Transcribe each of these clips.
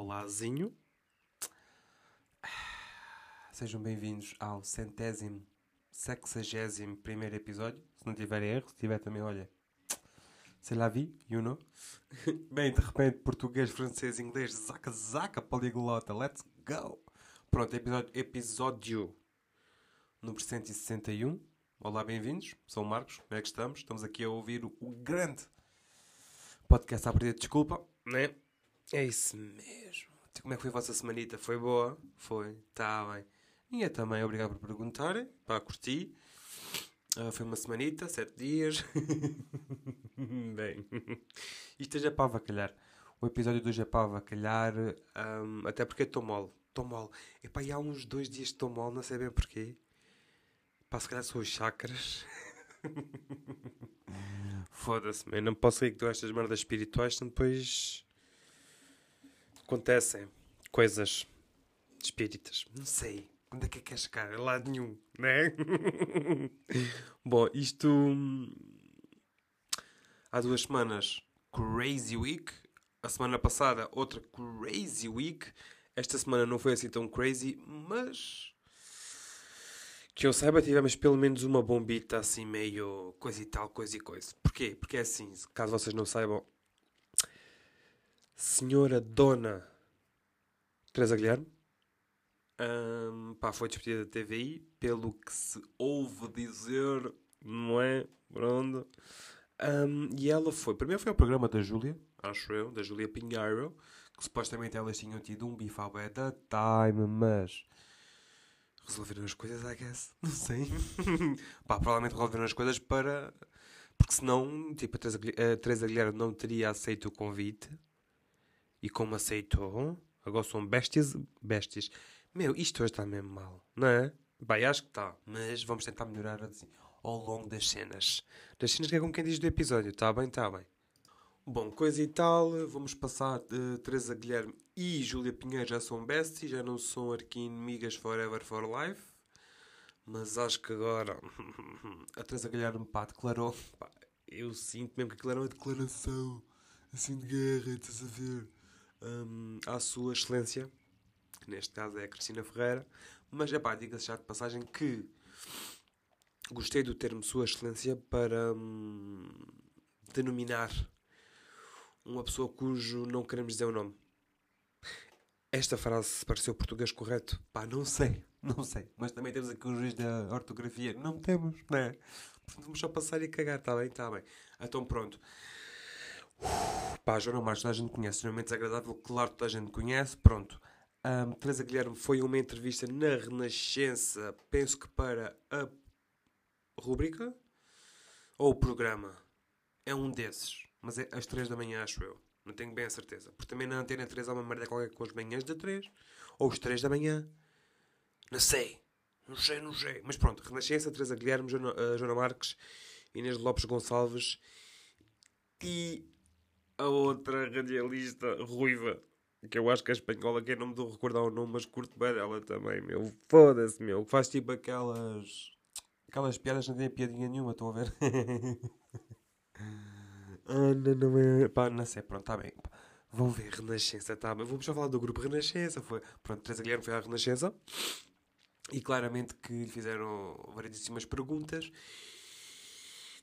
Olazinho. Sejam bem-vindos ao centésimo, sexagésimo primeiro episódio. Se não tiver erro, se tiver também, olha. Sei lá, vi, you know. Bem, de repente, português, francês, inglês, zaca, zaca, poliglota, let's go. Pronto, episódio, episódio número 161. Olá, bem-vindos. Sou o Marcos, como é que estamos? Estamos aqui a ouvir o, o grande podcast à partida de desculpa, né? É isso mesmo. Como é que foi a vossa semanita? Foi boa? Foi? Tá bem. Minha também, obrigado por perguntarem. Pá, curti. Uh, foi uma semanita, sete dias. bem, isto é já para avacalhar. O episódio de hoje é para um, até porque estou mole. Estou mole. Epá, e há uns dois dias estou mole, não sei bem porquê. Pá, se calhar são os chakras. Foda-se, eu não posso que dou estas merdas espirituais, senão depois acontecem coisas espíritas. Não sei. Onde é que é que quer chegar? A lado nenhum, né? Bom, isto. Há duas semanas, Crazy Week. A semana passada, outra Crazy Week. Esta semana não foi assim tão crazy, mas. Que eu saiba, tivemos pelo menos uma bombita assim, meio coisa e tal, coisa e coisa. Porquê? Porque é assim, caso vocês não saibam, Senhora Dona Teresa Guilherme um, pá, foi despedida da TVI, pelo que se ouve dizer, não é? Pronto. Um, e ela foi, primeiro foi ao programa da Júlia, acho eu, da Júlia Pinheiro, que supostamente elas tinham tido um bife ao da time, mas resolveram as coisas, I guess. Não sei. Pá, provavelmente resolveram as coisas para. Porque senão, tipo, Teresa, a Teresa Guilherme não teria aceito o convite. E como aceitou, agora são bestas. bestas. Meu, isto hoje está mesmo mal, não é? Bem, acho que está. Mas vamos tentar melhorar assim, ao longo das cenas. Das cenas que é como quem diz do episódio. Está bem, está bem. Bom, coisa e tal, vamos passar de Teresa Guilherme e Júlia Pinheiro já são besties, já não são arqui-inimigas forever for life. Mas acho que agora a Teresa Guilherme pá, declarou. Pá, eu sinto mesmo que aquilo era uma declaração assim de guerra, estás a ver? Um, à sua excelência, que neste caso é a Cristina Ferreira. Mas é pá, diga-se já de passagem que gostei do termo Sua Excelência para hum, denominar uma pessoa cujo não queremos dizer o nome. Esta frase pareceu português correto? Pá, não sei, não sei. Mas também temos aqui o juiz da ortografia. Não temos, não é? Portanto, vamos só passar e cagar, está bem? Está bem. Então pronto. Pá, Joana Marques, toda a gente conhece. Extremamente desagradável, claro, toda a gente conhece. Pronto. Um, Teresa Guilherme foi uma entrevista na Renascença, penso que para a rubrica ou o programa. É um desses. Mas é às 3 da manhã, acho eu. Não tenho bem a certeza. Porque também na Antena 3 há uma merda qualquer com as manhãs da 3. Ou os 3 da manhã. Não sei. Não sei, não sei. Mas pronto, Renascença, Teresa Guilherme, Joana, uh, Joana Marques, Inês Lopes Gonçalves e a outra radialista ruiva. Que eu acho que é espanhola, que eu não me dou a recordar o nome, mas curto bem dela também, meu. Foda-se, meu. Que faz tipo aquelas. Aquelas piadas não têm piadinha nenhuma, estão a ver? Ah, não, não é. Pá, não sei, pronto, está bem. Vão ver, Renascença, tá bem. Vamos só falar do grupo Renascença. Foi, pronto, Teresa Guilherme foi à Renascença e claramente que lhe fizeram variedíssimas perguntas.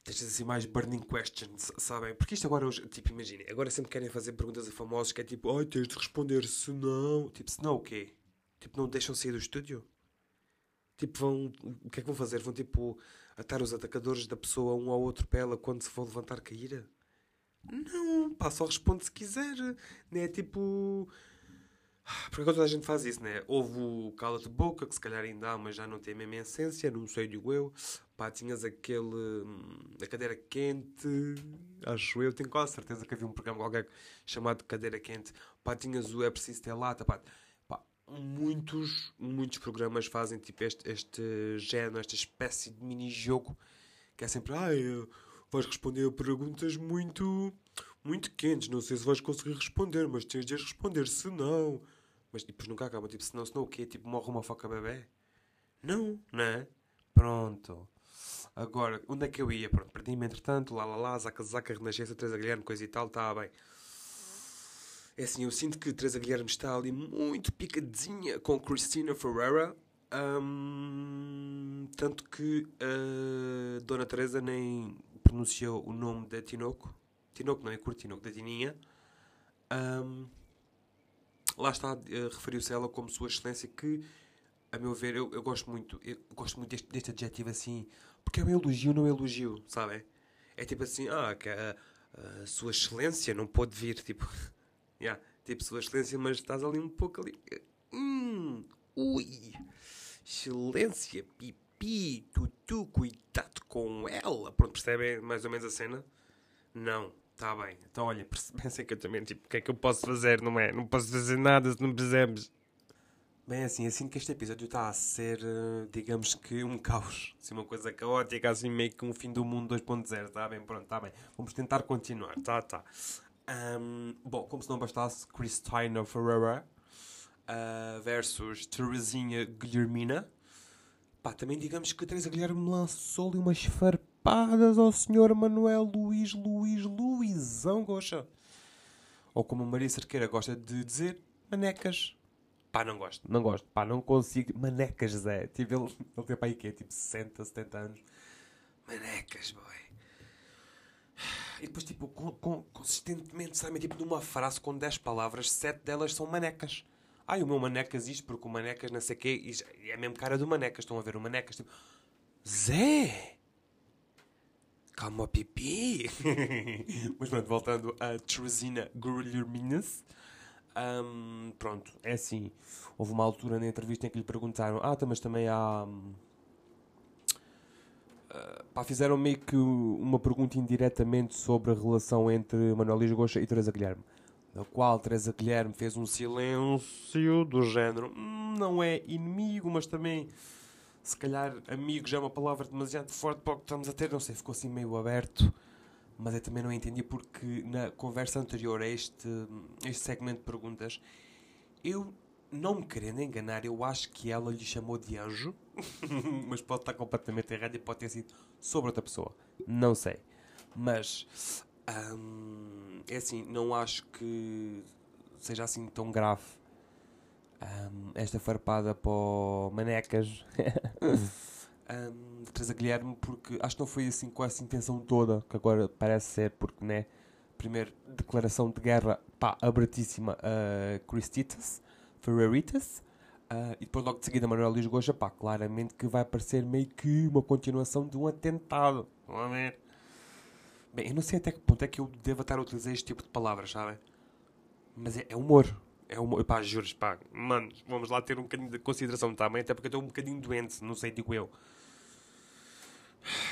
Destas assim mais burning questions, sabem? Porque isto agora, hoje, tipo, imaginem, agora sempre querem fazer perguntas a famosos que é tipo, ai, tens de responder se não. Tipo, se não o quê? Tipo, não deixam sair do estúdio? Tipo, vão. O que é que vão fazer? Vão tipo atar os atacadores da pessoa um ao outro para ela quando se for levantar cair? Não, pá, só responde se quiser. Né? Tipo. Porque toda a gente faz isso, né? Houve o cala-te boca, que se calhar ainda há, mas já não tem a mesma essência, não sei, digo eu. Pá, tinhas aquele. a cadeira quente, acho eu, tenho quase certeza que havia um programa qualquer chamado Cadeira Quente. Pá, tinhas o É Preciso Ter Lata, pá. pá muitos, muitos programas fazem tipo este, este género, esta espécie de mini-jogo que é sempre. Ah, vais responder a perguntas muito, muito quentes. Não sei se vais conseguir responder, mas tens de as responder. Se não. Mas depois nunca acaba. Tipo, se não, se não o quê? Tipo, morre uma foca bebê? Não, não é? Pronto. Agora, onde é que eu ia? Pronto, perdi-me entretanto. Lá, lá, lá, zaca, zaca, renascença, Teresa Guilherme, coisa e tal, está bem. É assim, eu sinto que Teresa Guilherme está ali muito picadinha com Cristina Ferreira. Um, tanto que a Dona Teresa nem pronunciou o nome da Tinoco. Tinoco não é curto, Tinoco, da Tininha. Um, lá está, uh, referiu-se a ela como Sua Excelência, que, a meu ver, eu, eu gosto muito. Eu gosto muito deste, deste adjetivo assim, porque é um elogio, não é elogio, sabem? É tipo assim, ah, que a, a Sua Excelência não pode vir, tipo. Yeah, tipo, Sua Excelência, mas estás ali um pouco ali. Hum, ui, Excelência, pipi, tutu, cuidado com ela. Pronto, percebem mais ou menos a cena? Não, está bem. Então, olha, pensem que eu também, tipo, o que é que eu posso fazer, não é? Não posso fazer nada se não percebes. Bem, assim, assim que este episódio está a ser, eh, digamos que, um caos. Assim, uma coisa caótica, assim, meio que um fim do mundo 2.0, está bem? Pronto, está bem. Vamos tentar continuar, tá, tá. Um, bom, como se não bastasse, Cristina Ferreira uh, versus Terezinha Guilhermina. Pá, também digamos que Teresa Guilherme lançou-lhe umas farpadas ao senhor Manuel Luís Luís Luizão Goxa. Ou como Maria Cerqueira gosta de dizer, manecas. Pá, não gosto, não gosto. Pá, não consigo. Manecas, Zé. Tipo, ele, ele tem para aí que é tipo 60, 70 anos. Manecas, boy. E depois, tipo, com, com, consistentemente, sabe? Tipo, numa frase com 10 palavras, 7 delas são manecas. Ai, o meu manecas isto, porque o manecas não sei o quê. É mesmo cara do manecas. Estão a ver o manecas, tipo... Zé! Calma, pipi! Mas pronto, voltando a Teresina Guilherminas. Um, pronto, é assim. Houve uma altura na entrevista em que lhe perguntaram: Ah, tá, mas também há. Uh, pá, fizeram meio que uma pergunta indiretamente sobre a relação entre Manuel Luís Goxa e Teresa Guilherme. Da qual Teresa Guilherme fez um silêncio do género: hum, Não é inimigo, mas também. Se calhar amigo já é uma palavra demasiado forte para o que estamos a ter. Não sei, ficou assim meio aberto mas eu também não entendi porque na conversa anterior a este, este segmento de perguntas, eu, não me querendo enganar, eu acho que ela lhe chamou de anjo, mas pode estar completamente errado e pode ter sido sobre outra pessoa. Não sei. Mas, hum, é assim, não acho que seja assim tão grave hum, esta farpada para o Manecas. um, Teresa Guilherme, porque acho que não foi assim com essa intenção toda, que agora parece ser, porque, né, primeiro, declaração de guerra, pá, abertíssima a uh, Christitas, Ferreritas, uh, e depois logo de seguida Manuel Luís Goja, pá, claramente que vai parecer meio que uma continuação de um atentado, é ver? Bem, eu não sei até que ponto é que eu devo estar a utilizar este tipo de palavras, sabem? Mas é, é humor. É humor. Pá, juros, pá. Mano, vamos lá ter um bocadinho de consideração também, até porque eu estou um bocadinho doente, não sei, digo eu.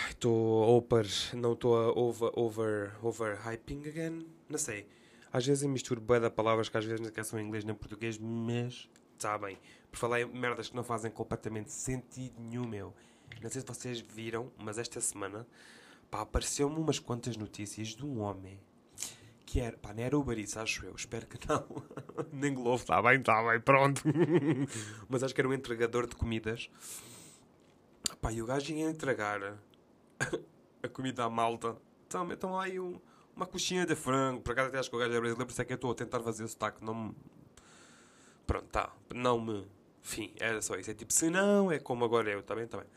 Estou over, não estou a over, over, over hyping again, não sei. Às vezes eu misturo bem de palavras que às vezes não são em inglês nem em português, mas está bem. Por falar em merdas que não fazem completamente sentido nenhum, meu. Não sei se vocês viram, mas esta semana apareceu-me umas quantas notícias de um homem que era, pá, não era Uber Eats, acho eu, espero que não. Nem Globo, está bem, está bem, pronto. mas acho que era um entregador de comidas Pá, e o gajo ia entregar a comida à malta. Então, então lá aí um, uma coxinha de frango. Por acaso até acho que o gajo é brasileiro, por isso é que eu estou a tentar fazer sotaque. Não me... Pronto, tá. Não me... Enfim, era só isso. É tipo, se não, é como agora eu. Tá bem, tá bem.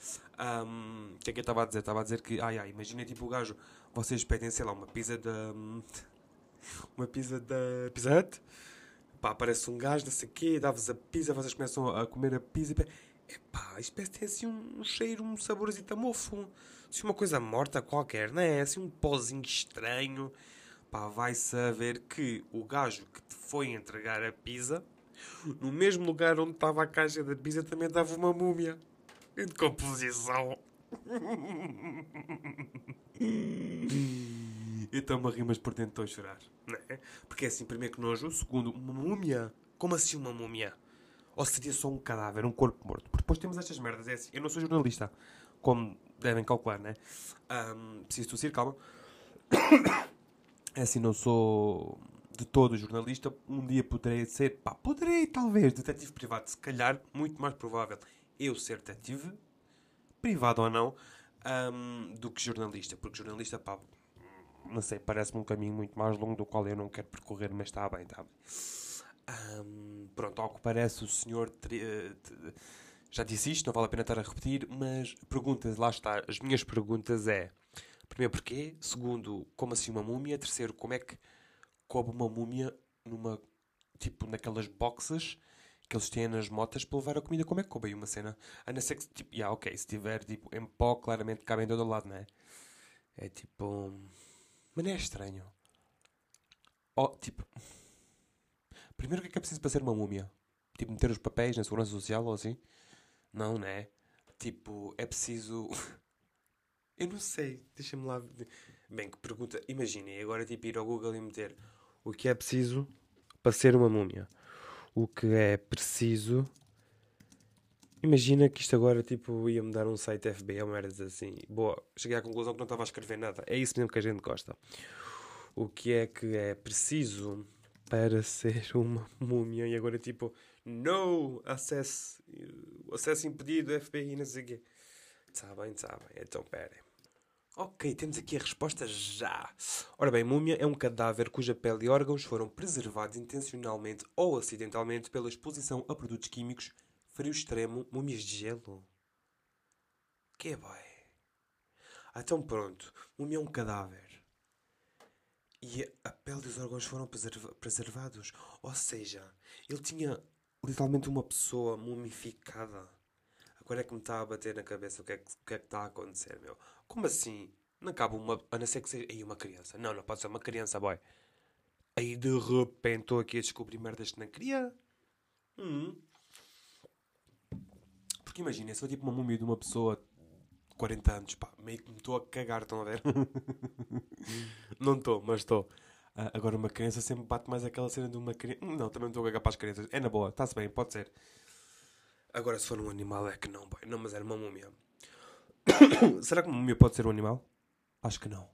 O que é que eu estava a dizer? Estava a dizer que, ai ai, imagina tipo o gajo, vocês pedem, sei lá, uma pizza da... Uma pizza da Pizza Hut. Pá, aparece um gajo, não sei o quê, dá-vos a pizza, vocês começam a comer a pizza e Epá, isto parece ter assim um cheiro, um saborzito mofo. Assim uma coisa morta qualquer, não é? Assim um pozinho estranho. Pá, vai saber que o gajo que te foi entregar a pizza, no mesmo lugar onde estava a caixa da pizza, também dava uma múmia. Em decomposição. então me rimas por dentro estou a chorar. Não é? Porque é assim, primeiro que nojo. Segundo, uma múmia. Como assim uma múmia? Ou seria só um cadáver, um corpo morto? Porque depois temos estas merdas. É assim, eu não sou jornalista, como devem calcular, né? Um, preciso tossir, calma. É assim, não sou de todo jornalista. Um dia poderei ser, pá, poderei talvez, detetive privado. Se calhar, muito mais provável eu ser detetive, privado ou não, um, do que jornalista. Porque jornalista, pá, não sei, parece-me um caminho muito mais longo do qual eu não quero percorrer, mas está bem, está bem. Um, pronto, ao que parece, o senhor já disse isto, não vale a pena estar a repetir, mas perguntas, lá está. As minhas perguntas é: primeiro, porquê? Segundo, como assim uma múmia? Terceiro, como é que coube uma múmia numa, tipo, naquelas boxes que eles têm nas motas para levar a comida? Como é que coube aí uma cena? A não ser que, tipo, yeah, ok, se tiver, tipo, em pó, claramente cabe em todo lado, não é? É tipo. Mas não é estranho. Oh, tipo. Primeiro, o que é que é preciso para ser uma múmia? Tipo, meter os papéis na segurança social ou assim? Não, né? Tipo, é preciso. Eu não sei, deixa-me lá. Bem, que pergunta. Imaginem, agora tipo ir ao Google e meter o que é preciso para ser uma múmia. O que é preciso. Imagina que isto agora tipo ia-me dar um site FBI ou merdas assim. Boa, cheguei à conclusão que não estava a escrever nada. É isso mesmo que a gente gosta. O que é que é preciso para ser uma múmia e agora tipo, no, acesso, acesso impedido, FBI, não sei o quê. Está bem, está bem, então pera. Ok, temos aqui a resposta já. Ora bem, múmia é um cadáver cuja pele e órgãos foram preservados intencionalmente ou acidentalmente pela exposição a produtos químicos, frio extremo, múmias de gelo. Que boy? Ah, então pronto, múmia é um cadáver e a pele e os órgãos foram preserva preservados. Ou seja, ele tinha literalmente uma pessoa mumificada. Agora é que me está a bater na cabeça o que é que, que, é que está a acontecer, meu. Como assim? Não cabe uma. A não ser que seja. Aí uma criança. Não, não pode ser uma criança, boy. Aí de repente estou aqui a descobrir merdas que não queria. Hum. Porque imagina, se for tipo uma múmia de uma pessoa 40 anos, pá, meio que me estou a cagar, estão a ver? não estou, mas estou. Uh, agora, uma criança sempre bate mais aquela cena de uma criança. Não, também não estou a cagar para as crianças. É na boa, está-se bem, pode ser. Agora, se for um animal, é que não, boy. Não, mas era uma múmia. será que uma múmia pode ser um animal? Acho que não.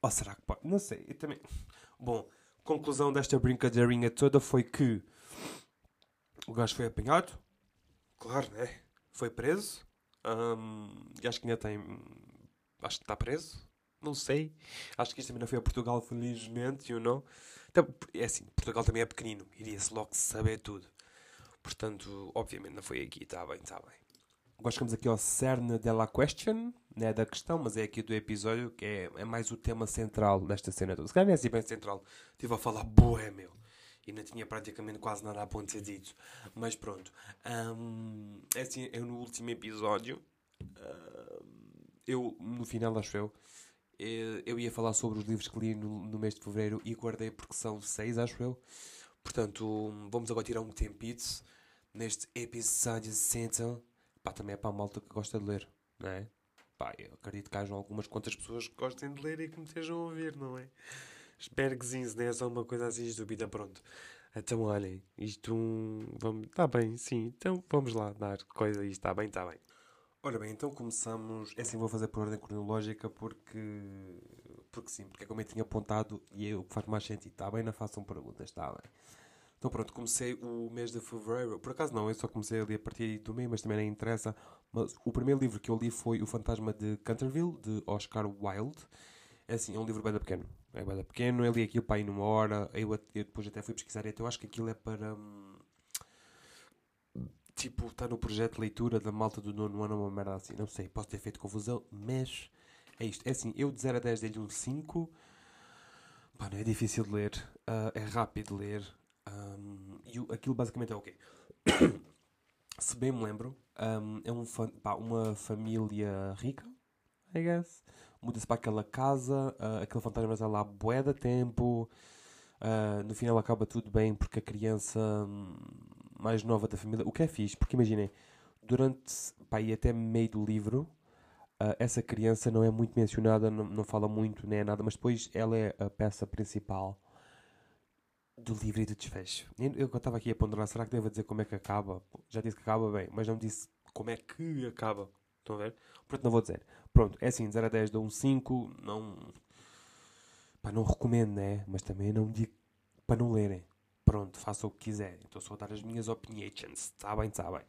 Ou será que pode? Não sei, eu também. Bom, conclusão desta brincadeirinha toda foi que o gajo foi apanhado. Claro, né? Foi preso. Um, e acho que ainda tem. Acho que está preso. Não sei. Acho que isto também não foi a Portugal, felizmente, you know? Então, é assim, Portugal também é pequenino. Iria-se logo saber tudo. Portanto, obviamente não foi aqui. Está bem, está bem. Agora chegamos aqui ao cerne della question, né, da questão, mas é aqui do episódio que é, é mais o tema central desta cena toda. Se calhar não é assim bem central. Estive a falar boé, meu e não tinha praticamente quase nada a ser dito. Mas pronto. Um, é assim, eu no último episódio, eu, no final, acho eu, eh, eu ia falar sobre os livros que li no, no mês de fevereiro e guardei porque são seis, acho eu. Portanto, vamos agora tirar um tempito neste episódio 60. Pá, também é para a malta que gosta de ler, não é? Pá, eu acredito que hajam algumas quantas pessoas que gostem de ler e que me estejam a ouvir, não é? É só uma coisa assim estúpida, pronto. Então, olhem, isto vamos. Está bem, sim. Então vamos lá dar coisa isto. Está bem, está bem. Ora bem, então começamos. É assim, vou fazer por ordem cronológica porque. Porque sim, porque é como eu tinha apontado e é o que faz mais sentido. Está bem? Não façam perguntas, está bem. Então pronto, comecei o mês de fevereiro. Por acaso não, eu só comecei ali a partir do meio, mas também não interessa. Mas o primeiro livro que eu li foi O Fantasma de Canterville, de Oscar Wilde. É assim, é um livro bem pequeno. É bem pequeno, eu li aquilo para ir numa hora. Eu, eu, depois até fui pesquisar, então eu acho que aquilo é para. Hum, tipo, está no projeto de leitura da malta do nono ano, uma merda assim. Não sei, posso ter feito confusão, mas é isto. É assim, eu de 0 a 10 dei-lhe um 5. Pá, não é difícil de ler, uh, é rápido de ler. Um, e aquilo basicamente é o quê? Se bem me lembro, um, é um, pá, uma família rica, I guess muda-se para aquela casa, uh, aquele fantasma está lá bué da tempo, uh, no final acaba tudo bem porque a criança hum, mais nova da família, o que é fixe, porque imaginem, durante, pá, e até meio do livro, uh, essa criança não é muito mencionada, não, não fala muito, nem é nada, mas depois ela é a peça principal do livro e do desfecho. Eu estava aqui a ponderar, será que devo dizer como é que acaba? Já disse que acaba bem, mas não disse como é que acaba. Estão a ver? Portanto, não vou dizer. Pronto, é assim, 0 a 10 dou um 5, não... Pá, não recomendo, né? Mas também não digo para não lerem. Pronto, façam o que quiserem. Estou só a dar as minhas opinions. Está bem, está bem.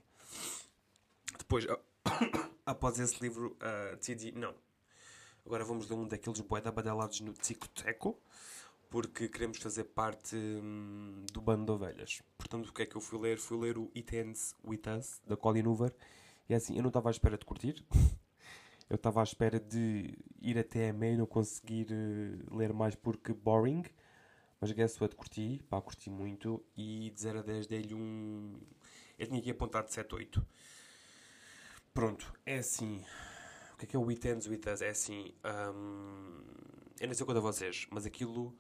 Depois, após esse livro, uh, decidi, não. Agora vamos ler um daqueles boeda badalados no Tzicoteco, porque queremos fazer parte hum, do bando de ovelhas. Portanto, o que é que eu fui ler? Fui ler o It Ends With Us, da Colin Hoover. E é assim, eu não estava à espera de curtir. eu estava à espera de ir até a meio e não conseguir uh, ler mais porque boring. Mas guess what, curti, pá, curti muito. E de 0 a 10 dei-lhe um... Eu tinha aqui apontado de 7 8. Pronto, é assim o que é que é o It Ends With Us? É assim, um, eu não sei quanto a vocês, mas aquilo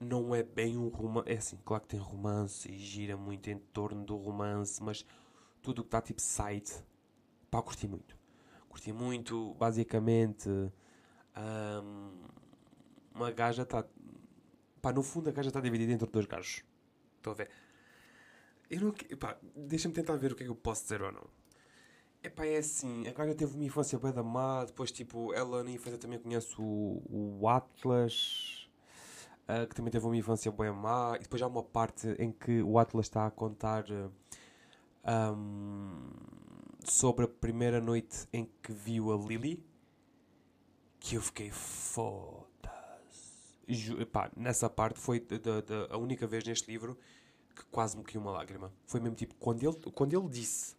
não é bem um romance. É assim, claro que tem romance e gira muito em torno do romance, mas tudo que está tipo side, pá, curti muito. Curti muito, basicamente, um, uma gaja está. Pá, no fundo a gaja está dividida entre dois gajos. Estão a ver? Eu não. Pá, deixa-me tentar ver o que é que eu posso dizer ou não. Epá, é assim, a Gaga teve uma infância bem da má, depois tipo, ela na infância também conhece o, o Atlas, uh, que também teve uma infância bem má, e depois há uma parte em que o Atlas está a contar um, sobre a primeira noite em que viu a Lily, que eu fiquei foda-se. Nessa parte foi de, a única vez neste livro que quase me caiu uma lágrima. Foi mesmo tipo, quando ele, quando ele disse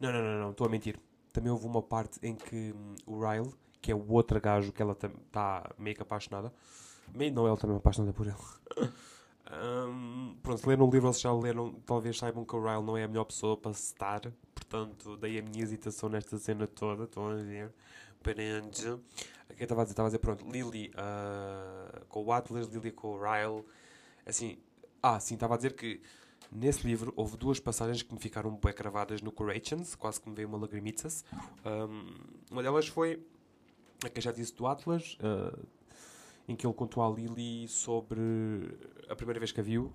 não, não, não, não, estou a mentir. Também houve uma parte em que hum, o Ryle, que é o outro gajo que ela está meio que apaixonada, meio não, ela também é apaixonada por ele. Um, pronto, se leram o livro, vocês já leram, talvez saibam que o Ryle não é a melhor pessoa para se estar, portanto, daí a minha hesitação nesta cena toda, estão a ver? Parente. Aqui estava a dizer, estava a dizer, pronto, Lily uh, com o Atlas, Lily com o Ryle, assim, ah, sim, estava a dizer que Nesse livro houve duas passagens que me ficaram bem cravadas no Courations, quase que me veio uma lagrimitas. Um, uma delas foi a que eu já disse do Atlas, uh, em que ele contou à Lily sobre a primeira vez que a viu.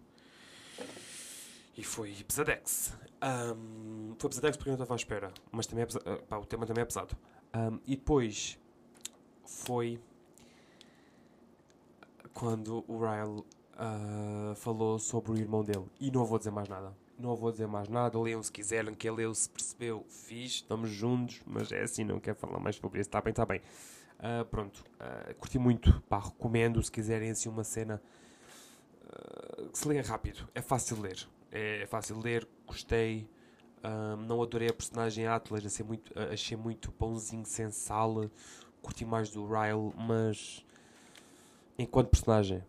E foi pesadex. Um, foi pesadex porque eu não estava à espera, mas também é uh, pá, o tema também é pesado. Um, e depois foi quando o Ryle uh, falou sobre o irmão dele. E não vou dizer mais nada. Não vou dizer mais nada. Leiam se quiserem, que leu se percebeu, fiz, estamos juntos, mas é assim, não quero falar mais sobre isso. Está bem, está bem. Uh, pronto, uh, curti muito, pá, recomendo se quiserem assim uma cena uh, que se leia rápido, é fácil ler, é, é fácil ler, gostei, não adorei a personagem Atlas, achei muito, achei muito pãozinho sem sal, curti mais do Ryle, mas enquanto personagem,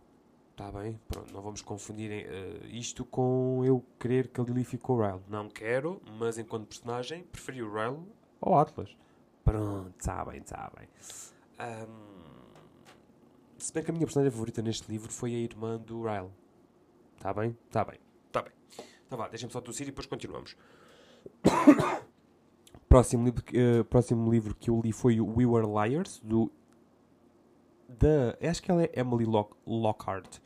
Está bem, pronto, não vamos confundir uh, isto com eu querer que com o Ryle. Não quero, mas enquanto personagem, preferi o Ryle ao Atlas. Pronto, está bem, está bem. Um, se bem que a minha personagem favorita neste livro foi a irmã do Ryle. Está bem? Está bem, está bem. Então vá, deixem-me só tossir e depois continuamos. próximo, livro, uh, próximo livro que eu li foi We Were Liars, do Acho que ela é Emily Lock, Lockhart.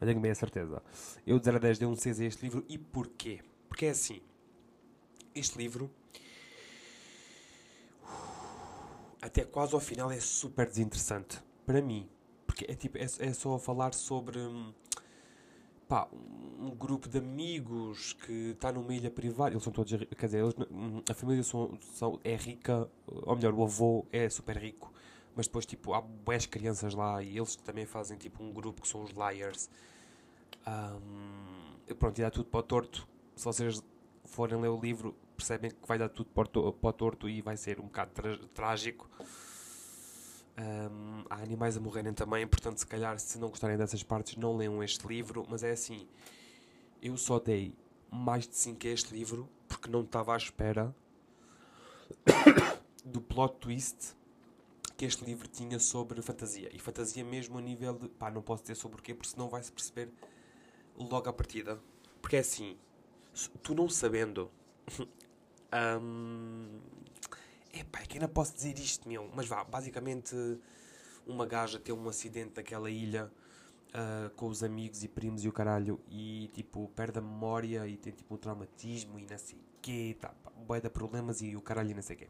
Não tenho bem a certeza. Eu de 0 a 10 dei um 6 a este livro. E porquê? Porque é assim. Este livro. Até quase ao final é super desinteressante. Para mim. Porque é, tipo, é, é só falar sobre. Pá, um grupo de amigos que está numa ilha privada. Eles são todos. Quer dizer, eles, a família são, são, é rica. Ou melhor, o avô é super rico mas depois tipo, há boas crianças lá e eles também fazem tipo um grupo que são os Liars. Um, pronto, e dá tudo para o torto. Se vocês forem ler o livro, percebem que vai dar tudo para o torto e vai ser um bocado trágico. Um, há animais a morrerem também, portanto, se calhar, se não gostarem dessas partes, não leiam este livro. Mas é assim, eu só dei mais de 5 a este livro porque não estava à espera do plot twist que este livro tinha sobre fantasia. E fantasia mesmo a nível de. pá, não posso dizer sobre o quê, porque senão vai-se perceber logo à partida. Porque é assim, tu não sabendo. hum, epá, é que ainda posso dizer isto, meu. Mas vá, basicamente, uma gaja tem um acidente naquela ilha. Uh, com os amigos e primos e o caralho e tipo perde a memória e tem tipo um traumatismo e não sei quê, tá, pá, de problemas e o caralho e não sei o quê.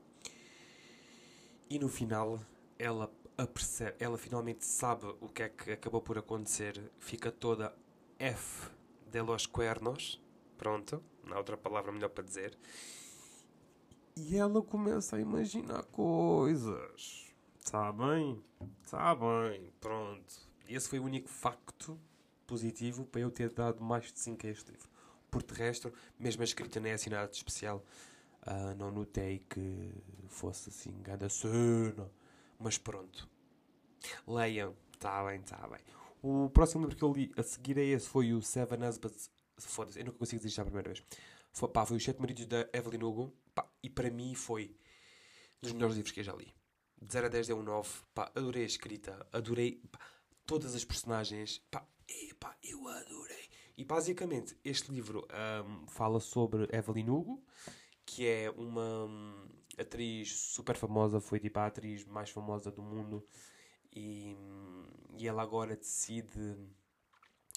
E no final ela apercebe, ela finalmente sabe o que é que acabou por acontecer, fica toda F de los cuernos, pronto, não há outra palavra melhor para dizer. E ela começa a imaginar coisas. Está bem, está bem, pronto. Esse foi o único facto positivo para eu ter dado mais de 5 a este livro. Por de resto, mesmo a escrita nem é assim nada de especial. Uh, não notei que fosse assim, grande cena. Mas pronto. Leiam, está bem, está bem. O próximo livro que eu li a seguir a esse foi o Seven Husbands. Foda-se, eu nunca consigo dizer isto a primeira vez. Foi, pá, foi Os Sete Maridos da Evelyn Hugo. Pá, e para mim foi dos melhores livros que eu já li. De 0 a 10 é um 9. Pá, adorei a escrita. Adorei pá, todas as personagens. Pá, eu adorei. E basicamente, este livro um, fala sobre Evelyn Hugo, que é uma um, atriz super famosa. Foi tipo a atriz mais famosa do mundo. E, e ela agora decide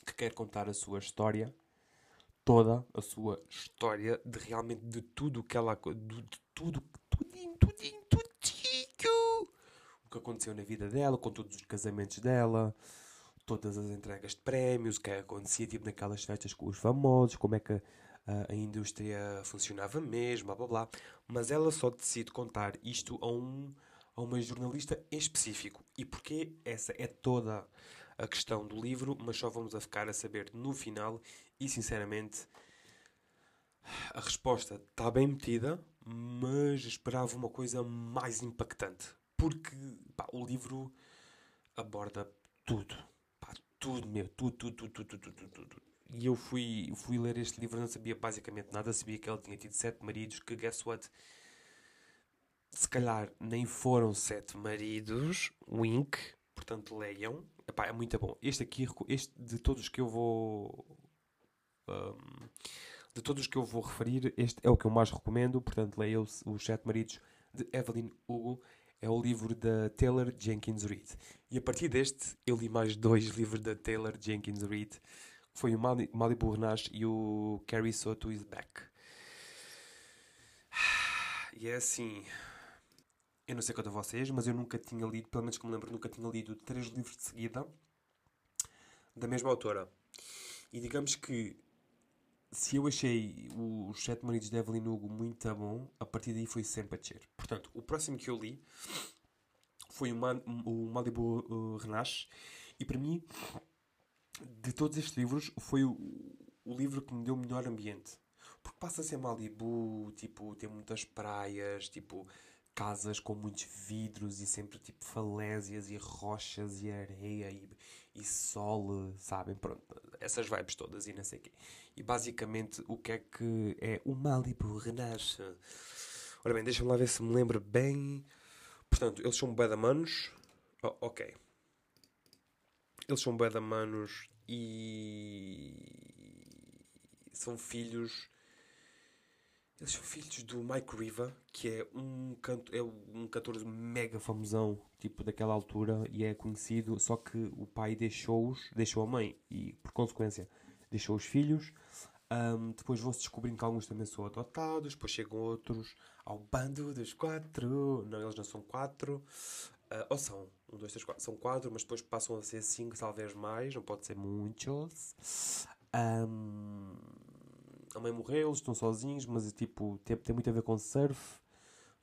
que quer contar a sua história toda a sua história de realmente de tudo que ela de, de tudo tudinho, tudinho, tudinho o que aconteceu na vida dela, com todos os casamentos dela, todas as entregas de prémios, o que acontecia tipo naquelas festas com os famosos, como é que a, a indústria funcionava mesmo, blá blá blá. Mas ela só decide contar isto a um a uma jornalista em específico. E porque essa é toda a questão do livro, mas só vamos a ficar a saber no final. E sinceramente, a resposta está bem metida, mas esperava uma coisa mais impactante. Porque pá, o livro aborda tudo. Pá, tudo, meu. Tudo, tudo, tudo, tudo, tudo, tudo. E eu fui, fui ler este livro, não sabia basicamente nada. Sabia que ele tinha tido sete maridos, que guess what? Se calhar nem foram sete maridos, wink, portanto leiam. Epá, é muito bom. Este aqui, este de todos que eu vou. Um, de todos os que eu vou referir, este é o que eu mais recomendo. Portanto, leia Os Sete Maridos de Evelyn Hugo. É o livro da Taylor Jenkins Reid. E a partir deste, eu li mais dois livros da Taylor Jenkins Reid. Foi o Malibu Renasce e o Carrie Soto is Back. E é assim... Eu não sei quanto a vocês, mas eu nunca tinha lido, pelo menos que me lembro, nunca tinha lido três livros de seguida da mesma autora. E digamos que se eu achei os Sete Maridos de Evelyn Hugo muito bom, a partir daí foi sempre a descer. Portanto, o próximo que eu li foi o, Man, o Malibu uh, e para mim, de todos estes livros, foi o, o livro que me deu o melhor ambiente. Porque passa-se em Malibu, tipo, tem muitas praias, tipo, casas com muitos vidros e sempre tipo falésias e rochas e areia e, e sol, sabem? Pronto, essas vibes todas e não sei o quê. E basicamente o que é que é o Malibu Renasce? Ora bem, deixa-me lá ver se me lembro bem. Portanto, eles são manos Oh, ok. Eles são manos e são filhos eles são filhos do Mike Riva, que é um, canto, é um cantor mega famosão, tipo daquela altura, e é conhecido, só que o pai deixou-os, deixou a mãe, e por consequência deixou os filhos. Um, depois vão-se descobrindo que alguns também são adotados, depois chegam outros ao bando dos quatro. Não, eles não são quatro. Uh, ou são, um, dois, três, quatro. São quatro, mas depois passam a ser cinco, talvez mais, não pode ser muitos. Um, a mãe morreu, eles estão sozinhos, mas tipo, tem, tem muito a ver com surf.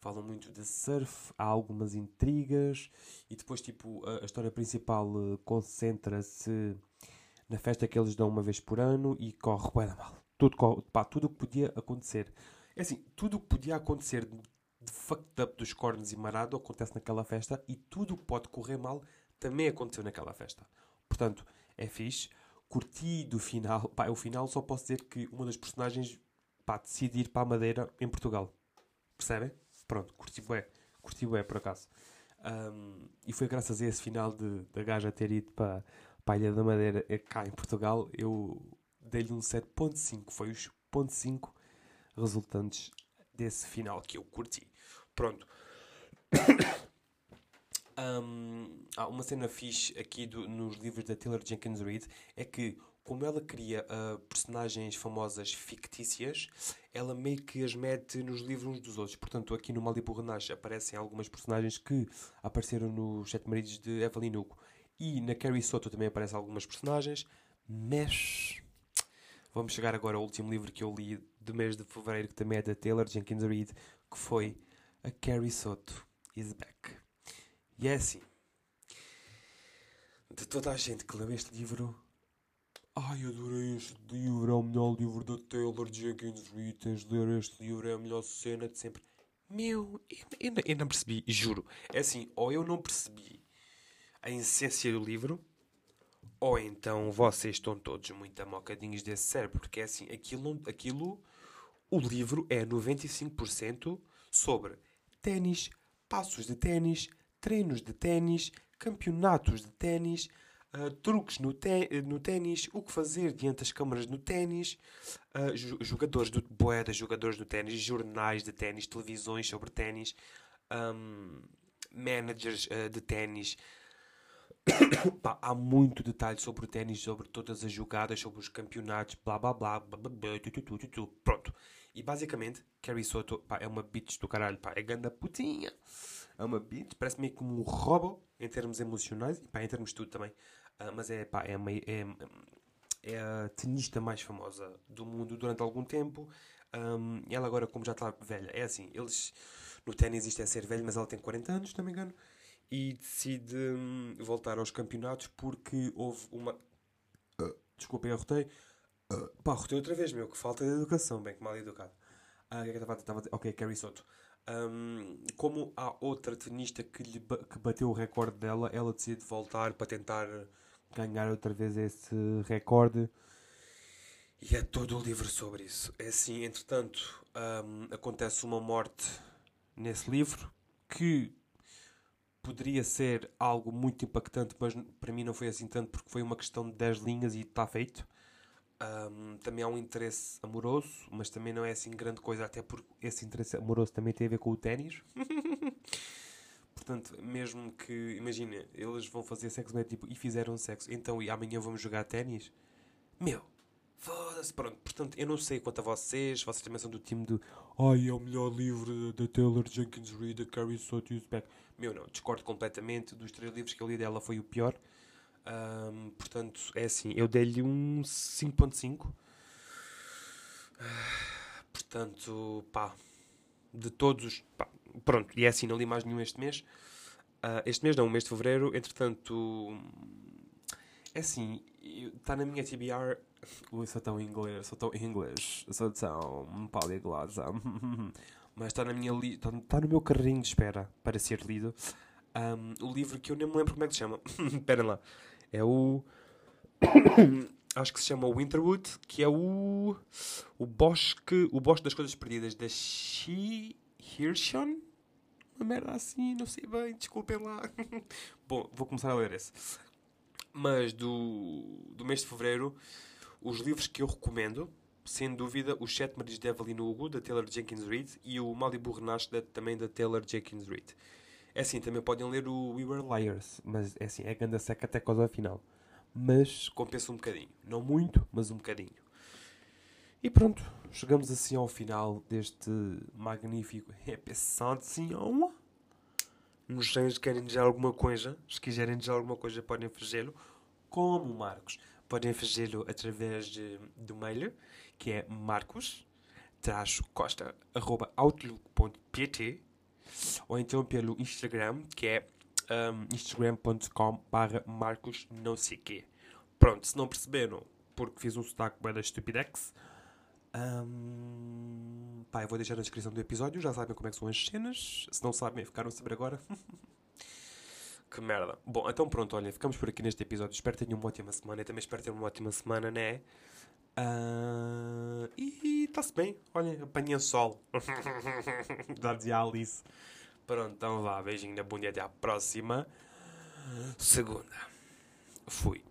Falam muito de surf, há algumas intrigas e depois tipo a, a história principal uh, concentra-se na festa que eles dão uma vez por ano e corre bem mal. Tudo, pá, tudo que podia acontecer. É assim, tudo o que podia acontecer de fucked up dos cornos e marado acontece naquela festa e tudo pode correr mal também aconteceu naquela festa. Portanto, é fixe curti do final. Pá, o final só posso dizer que uma das personagens pá, decide ir para a Madeira em Portugal. Percebem? Pronto, curti bué. Curti bué, por acaso. Um, e foi graças a esse final de, da gaja ter ido para, para a Ilha da Madeira eh, cá em Portugal, eu dei-lhe um 7.5. Foi os 0.5 resultantes desse final que eu curti. Pronto. Um, há uma cena fixe aqui do, nos livros da Taylor Jenkins Reid é que, como ela cria uh, personagens famosas fictícias, ela meio que as mete nos livros uns dos outros. Portanto, aqui no Malibu Renasce aparecem algumas personagens que apareceram nos Sete Maridos de Evelyn Hugo. E na Carrie Soto também aparecem algumas personagens, mas vamos chegar agora ao último livro que eu li do mês de fevereiro, que também é da Taylor Jenkins Reid, que foi A Carrie Soto is Back. E é assim. De toda a gente que leu este livro. Ai, adorei este livro, é o melhor livro da Taylor Jenkins Reid. Tens ler este livro, é a melhor cena de sempre. Meu, eu, eu, eu não percebi, juro. É assim, ou eu não percebi a essência do livro, ou então vocês estão todos muito amocadinhos desse cérebro, porque é assim, aquilo, aquilo o livro é 95% sobre ténis, passos de ténis, treinos de ténis, campeonatos de ténis, uh, truques no, no ténis, o que fazer diante das câmaras no ténis, uh, jogadores do boeda, jogadores do ténis, jornais de ténis, televisões sobre ténis, um, managers uh, de ténis. Há muito detalhe sobre o ténis, sobre todas as jogadas, sobre os campeonatos, blá blá blá, blá, blá, blá tu, tu, tu, pronto. E basicamente, Carrie Soto pá, é uma bitch do caralho, pá, é ganda putinha. É uma bitch, parece meio como um robô em termos emocionais e pá, em termos de tudo também. Uh, mas é, pá, é, uma, é, é a tenista mais famosa do mundo durante algum tempo. Um, ela agora, como já está velha, é assim, eles no ténis isto é ser velho, mas ela tem 40 anos, se não me engano, e decide hum, voltar aos campeonatos porque houve uma. Uh, desculpem, arrotei. Uh, pá, arrotei outra vez, meu, que falta de educação, bem que mal educado. Ah, que é estava a dizer? Ok, Carrie Soto. Um, como há outra tenista que, lhe, que bateu o recorde dela, ela decide voltar para tentar ganhar outra vez esse recorde. E é todo o livro sobre isso. É assim, entretanto, um, acontece uma morte nesse livro que poderia ser algo muito impactante, mas para mim não foi assim tanto porque foi uma questão de 10 linhas e está feito. Um, também há um interesse amoroso, mas também não é assim grande coisa, até porque esse interesse amoroso também tem a ver com o ténis. Portanto, mesmo que, imagina, eles vão fazer sexo, é tipo, e fizeram sexo, então e amanhã vamos jogar ténis? Meu, foda-se, pronto. Portanto, eu não sei quanto a vocês, vocês também são do time de ai, é o melhor livro da Taylor Jenkins Reid, da Carrie Sotius Beck. Meu, não, discordo completamente. Dos três livros que eu li dela foi o pior. Um, portanto, é assim, eu dei-lhe um 5.5. Uh, portanto, pá, de todos, pá, pronto, e é assim, não li mais nenhum este mês. Uh, este mês não, o mês de fevereiro, entretanto, é assim, está na minha TBR. Ui, sou tão inglês, sou tão inglês, sou tão poliglosa. Mas está na minha li está, está no meu carrinho de espera para ser lido. Um, o livro que eu nem me lembro como é que se chama. Espera lá. É o. Acho que se chama Winterwood, que é o. O bosque. O bosque das coisas perdidas da She Hirschon? Uma merda assim, não sei bem, desculpem lá. Bom, vou começar a ler esse. Mas do, do mês de fevereiro, os livros que eu recomendo, sem dúvida, Os Sete Maridos de Evelyn Hugo, da Taylor Jenkins Reid, e o Malibu Renace, da, também da Taylor Jenkins Reid. É assim, também podem ler o We Were Liars, mas é assim, é ganda seca até quase ao final. Mas compensa um bocadinho. Não muito, mas um bocadinho. E pronto, chegamos assim ao final deste magnífico episódio. Nos se querem dizer alguma coisa, se quiserem dizer alguma coisa, podem fazê-lo. Como Marcos, podem fazê-lo através de, do mail, que é marcos-costa.outlook.pt ou então pelo Instagram, que é um, instagram.com barra marcos não sei quê. Pronto, se não perceberam, porque fiz um sotaque bem da Stupidex, um, pá, eu vou deixar na descrição do episódio, já sabem como é que são as cenas, se não sabem, ficaram a saber agora. que merda. Bom, então pronto, olha, ficamos por aqui neste episódio. Espero que tenham uma ótima semana. Eu também espero ter uma ótima semana, né? Uh, e está-se bem. Olha, apanhei sol. Dá de Alice. Pronto, então vá. Beijinho na bunda e até à próxima segunda. Fui.